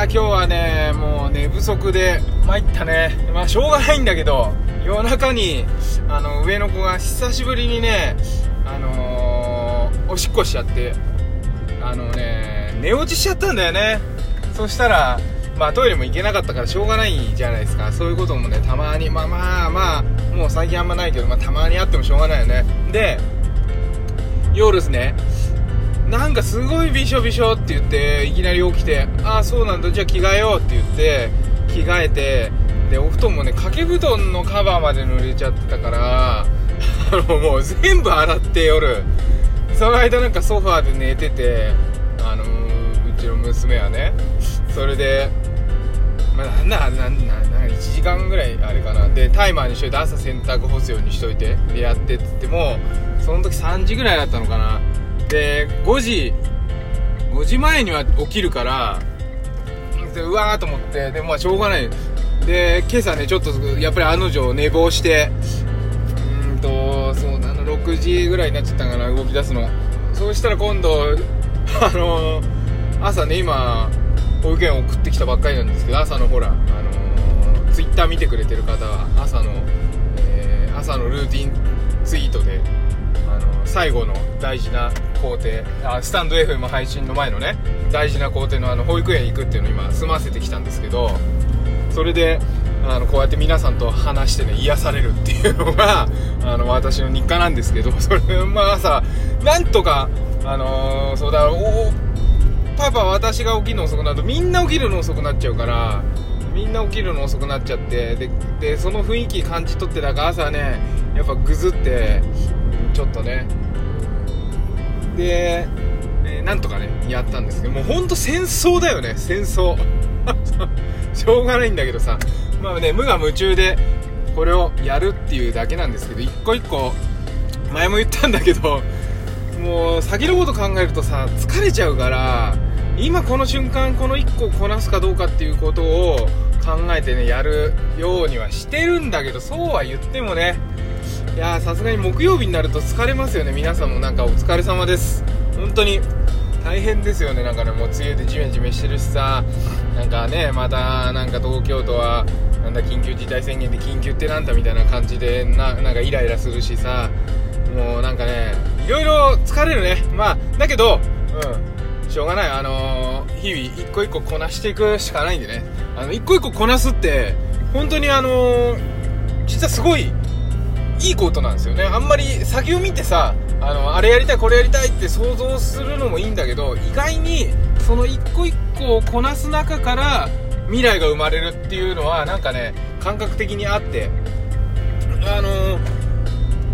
やー今日はねもう寝不足で参ったね。まあしょうがないんだけど夜中にあの上の子が久しぶりにねあのーおしっこしちゃってあのね寝落ちしちゃったんだよね。そしたらまあトイレも行けなかったからしょうがないじゃないですか。そういうこともねたまにまあまあまあもう最近あんまないけど、まあ、たまにあってもしょうがないよね。で夜ですね。なんかすごいびしょびしょって言っていきなり起きてああそうなんだじゃあ着替えようって言って着替えてでお布団もね掛け布団のカバーまで濡れちゃってたから あのもう全部洗って夜。その間なんかソファーで寝ててあのーうちの娘はねそれでまあ、なんだなんなんなん1時間ぐらいあれかな。でタイマーにしといて朝洗濯干すようにしといてでやってって言ってもその時3時ぐらいだったのかな。で5時5時前には起きるからでうわーと思ってでまあしょうがない。で今朝ねちょっとやっぱり案の定寝坊してうんとそうなの6時ぐらいになっちゃったかな動き出すの。そうしたら今度 あの朝ね今保育園送ってきたばっかりなんですけど朝のほらあのツイッター見てくれてる方は朝の、えー朝のルーティンツイートであの最後の大事な工程あスタンド FM 配信の前のね大事な工程のあの保育園行くっていうのを今済ませてきたんですけどそれであのこうやって皆さんと話してね癒されるっていうのがあの私の日課なんですけどそれまあ朝なんとかあのーそうだおパパ私が起きるの遅くなるとみんな起きるの遅くなっちゃうからみんな起きるの遅くなっちゃってででその雰囲気感じ取ってなんか朝ねやっぱぐずってちょっとねで、えーなんとかねやったんですけどもうほんと戦争だよね戦争。しょうがないんだけどさ。まあね無我夢中でこれをやるっていうだけなんですけど一個一個前も言ったんだけどもう先のこと考えるとさ疲れちゃうから今この瞬間この1個こなすかどうかっていうことを考えてねやるようにはしてるんだけどそうは言ってもねやさすがに木曜日になると疲れますよね。皆さんもなんかお疲れ様です。本当に大変ですよね。なんかねもう梅雨でジメジメしてるしさ。なんかねまたなんか東京都はなんだ緊急事態宣言で緊急ってなんだみたいな感じでななんかイライラするしさ。もうなんかねいろいろ疲れるね。まあだけどうん。しょうがない。あのー日々一個一個こなしていくしかないんでね。あの一個一個こなすって本当にあのー実はすごいいいことなんですよね。あんまり先を見てさあのあれやりたいこれやりたいって想像するのもいいんだけど意外にその一個一個をこなす中から未来が生まれるっていうのはなんかね感覚的にあってあの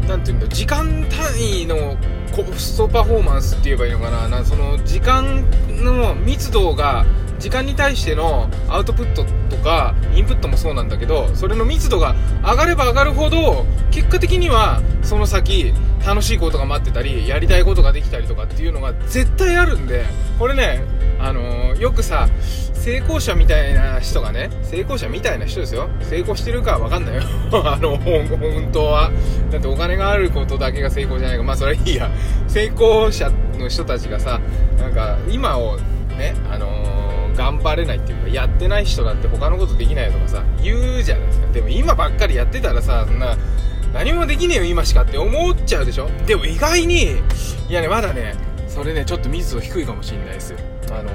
なんていうんだ時間単位のコストパフォーマンスって言えばいいのかな。なその時間の密度が時間に対してのアウトプットとかインプットもそうなんだけどそれの密度が上がれば上がるほど結果的にはその先楽しいことが待ってたりやりたいことができたりとかっていうのが絶対あるんでこれねあのーよくさ成功者みたいな人がね成功者みたいな人ですよ。成功してるかわかんないよ。あの本当は。だってお金があることだけが成功じゃないか。まあそれはいいや。成功者の人たちがさなんか今をねあのー頑張れないっていうかやってない人だって他のことできないとかさ言うじゃないですか。でも今ばっかりやってたらさそんな何もできねえよ今しかって思っちゃうでしょ。でも意外にいやねまだねそれねちょっと密度低いかもしれないです。あの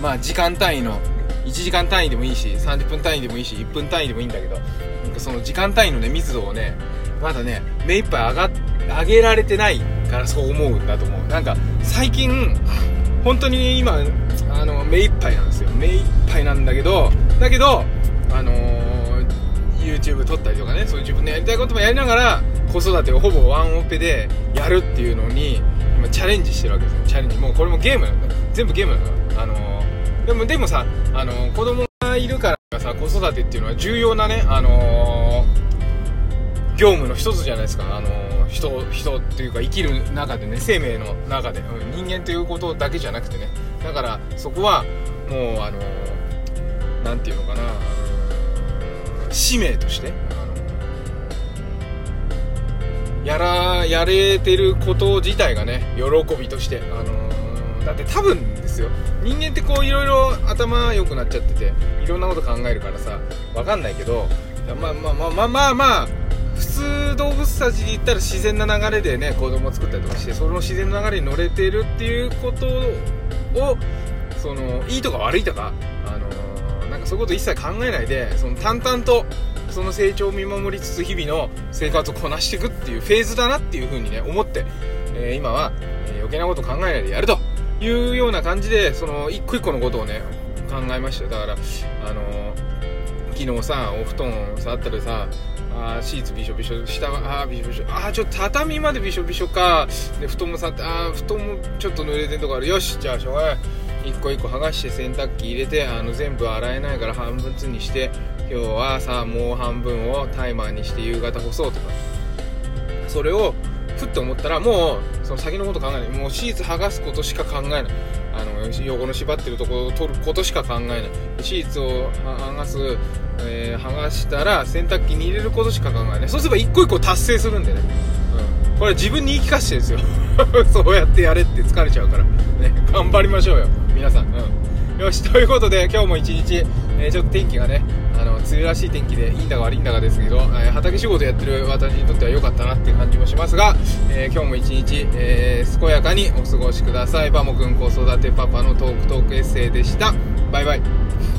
まあ時間単位の1時間単位でもいいし30分単位でもいいし1分単位でもいいんだけどなんかその時間単位のね密度をねまだね目いっぱい上が上げられてないからそう思うんだと思う。なんか最近本当に今あの目いっぱいなんですよ。目いっぱいなんだけどだけどあのー YouTube 撮ったりとかねそういう自分のやりたいこともやりながら子育てをほぼワンオペでやるっていうのに今チャレンジしてるわけですよ。チャレンジ。もうこれもゲームなんだ全部ゲームなんだあのーでもでもさあのー子供がいるからさ子育てっていうのは重要なねあの業務の一つじゃないですか、あの人人っていうか生きる中でね生命の中で、うん人間ということだけじゃなくてね。だからそこはもうあのーていうのかな、使命として、あのやらやれてること自体がね喜びとして、あのーだって多分ですよ。人間ってこういろいろ頭良くなっちゃってていろんなこと考えるからさわかんないけどまあまあまあまあまあまあ普通動物たちで言ったら自然な流れでね子供を作ったりとかしてその自然の流れに乗れてるっていうことをそのいいとか悪いとか、あのー、なんかそういうこと一切考えないでその淡々とその成長を見守りつつ日々の生活をこなしていくっていうフェーズだなっていう風にね思って、えー、今は、えー、余計なこと考えないでやると。いうような感じでその一個一個のことをね考えました。だからあの昨日さお布団触ったらさあシーツびしょびしょ下はあびしょびしょあちょっと畳までびしょびしょか。で布団もさってあ布団もちょっと濡れてるとこある。よしじゃあしょうがない。一個一個剥がして洗濯機入れてあの全部洗えないから半分つにして今日はさもう半分をタイマーにして夕方干そうとか。それをふっと思ったらもうその先のこと考えない。もうシーツ剥がすことしか考えない。あの横の縛ってるところを取ることしか考えない。シーツを剥がす、えー、剥がしたら洗濯機に入れることしか考えない。そうすれば一個一個達成するんでね、うん、これ自分に言い聞かせてですよ。そうやってやれって疲れちゃうから、ね、頑張りましょうよ。皆さん、うん、よし。ということで今日も一日、えー、ちょっと天気がねあの梅雨らしい天気でいいんだか悪いんだかですけど、えー、畑仕事やってる私にとっては良かったなっていう感じもしますが、えー、今日も一日、えー、健やかにお過ごしください。バモくん子育てパパのトークトークエッセイでした。バイバイ。